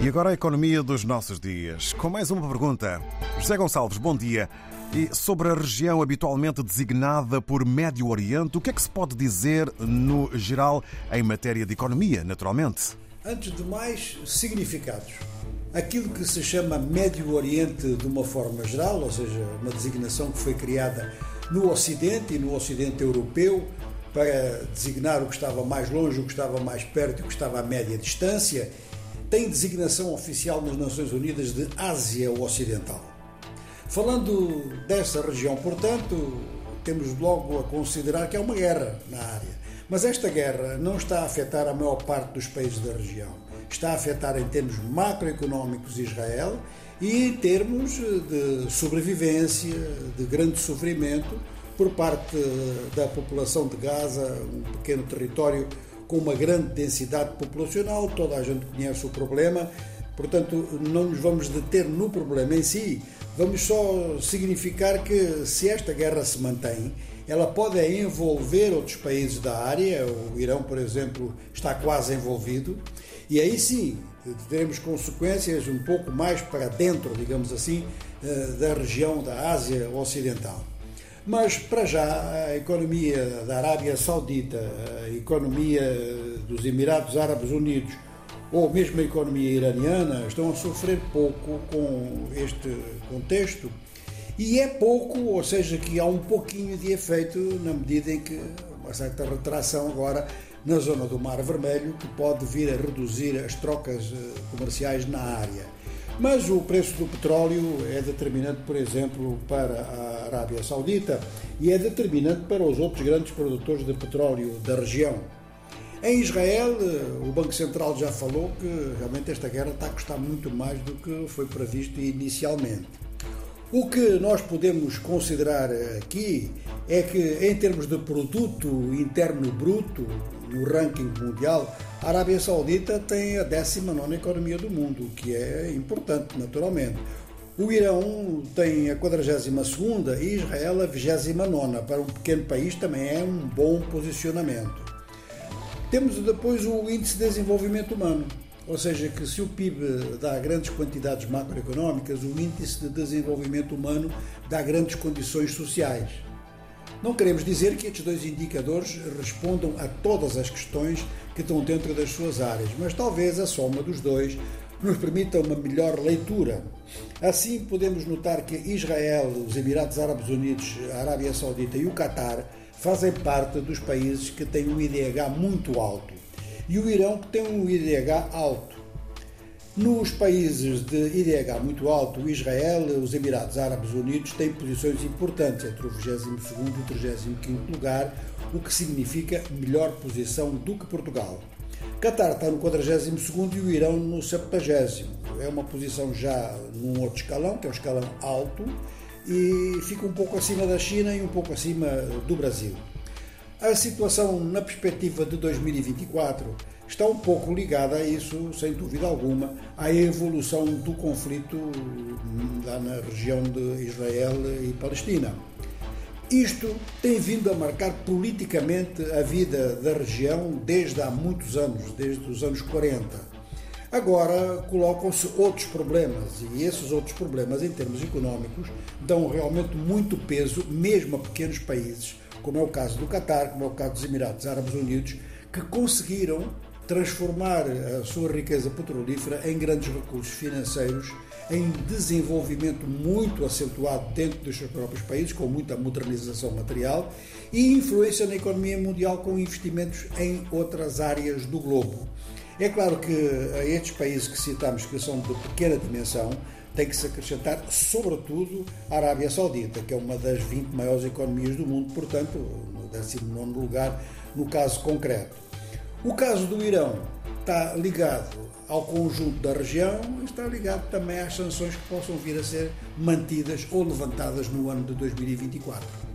E agora a economia dos nossos dias. Com mais uma pergunta. José Gonçalves, bom dia. E sobre a região habitualmente designada por Médio Oriente, o que é que se pode dizer no geral em matéria de economia, naturalmente? Antes de mais, significados. Aquilo que se chama Médio Oriente de uma forma geral, ou seja, uma designação que foi criada no Ocidente e no Ocidente Europeu para designar o que estava mais longe, o que estava mais perto e o que estava a média distância, tem designação oficial nas Nações Unidas de Ásia Ocidental. Falando dessa região, portanto, temos logo a considerar que é uma guerra na área. Mas esta guerra não está a afetar a maior parte dos países da região. Está a afetar em termos macroeconómicos Israel e em termos de sobrevivência, de grande sofrimento por parte da população de Gaza, um pequeno território com uma grande densidade populacional, toda a gente conhece o problema, portanto, não nos vamos deter no problema em si, vamos só significar que se esta guerra se mantém, ela pode envolver outros países da área, o Irão, por exemplo, está quase envolvido, e aí sim teremos consequências um pouco mais para dentro, digamos assim, eh, da região da Ásia Ocidental. Mas, para já, a economia da Arábia Saudita, a economia dos Emirados Árabes Unidos ou mesmo a economia iraniana estão a sofrer pouco com este contexto. E é pouco, ou seja, que há um pouquinho de efeito na medida em que uma certa retração agora na zona do Mar Vermelho que pode vir a reduzir as trocas eh, comerciais na área. Mas o preço do petróleo é determinante, por exemplo, para a Arábia Saudita e é determinante para os outros grandes produtores de petróleo da região. Em Israel, o Banco Central já falou que realmente esta guerra está a custar muito mais do que foi previsto inicialmente. O que nós podemos considerar aqui é que, em termos de produto interno bruto, no ranking mundial, a Arábia Saudita tem a 19 economia do mundo, o que é importante, naturalmente. O Irão tem a 42 e Israel a 29. Para um pequeno país também é um bom posicionamento. Temos depois o Índice de Desenvolvimento Humano, ou seja, que se o PIB dá grandes quantidades macroeconómicas, o Índice de Desenvolvimento Humano dá grandes condições sociais. Não queremos dizer que estes dois indicadores respondam a todas as questões que estão dentro das suas áreas, mas talvez a soma dos dois nos permita uma melhor leitura. Assim, podemos notar que Israel, os Emirados Árabes Unidos, a Arábia Saudita e o Catar fazem parte dos países que têm um IDH muito alto e o Irão que tem um IDH alto. Nos países de IDH muito alto, Israel os Emirados Árabes Unidos têm posições importantes entre o 22 e o 35 lugar, o que significa melhor posição do que Portugal. Qatar está no 42 e o Irão no 70. É uma posição já num outro escalão, que é um escalão alto, e fica um pouco acima da China e um pouco acima do Brasil. A situação na perspectiva de 2024 está um pouco ligada a isso, sem dúvida alguma, à evolução do conflito lá na região de Israel e Palestina. Isto tem vindo a marcar politicamente a vida da região desde há muitos anos, desde os anos 40. Agora colocam-se outros problemas e esses outros problemas, em termos económicos, dão realmente muito peso, mesmo a pequenos países, como é o caso do Catar, como é o caso dos Emirados Árabes Unidos, que conseguiram transformar a sua riqueza petrolífera em grandes recursos financeiros, em desenvolvimento muito acentuado dentro dos seus próprios países, com muita modernização material e influência na economia mundial com investimentos em outras áreas do globo. É claro que a estes países que citamos, que são de pequena dimensão, tem que se acrescentar, sobretudo, a Arábia Saudita, que é uma das 20 maiores economias do mundo, portanto, no 19 lugar no caso concreto. O caso do Irão está ligado ao conjunto da região e está ligado também às sanções que possam vir a ser mantidas ou levantadas no ano de 2024.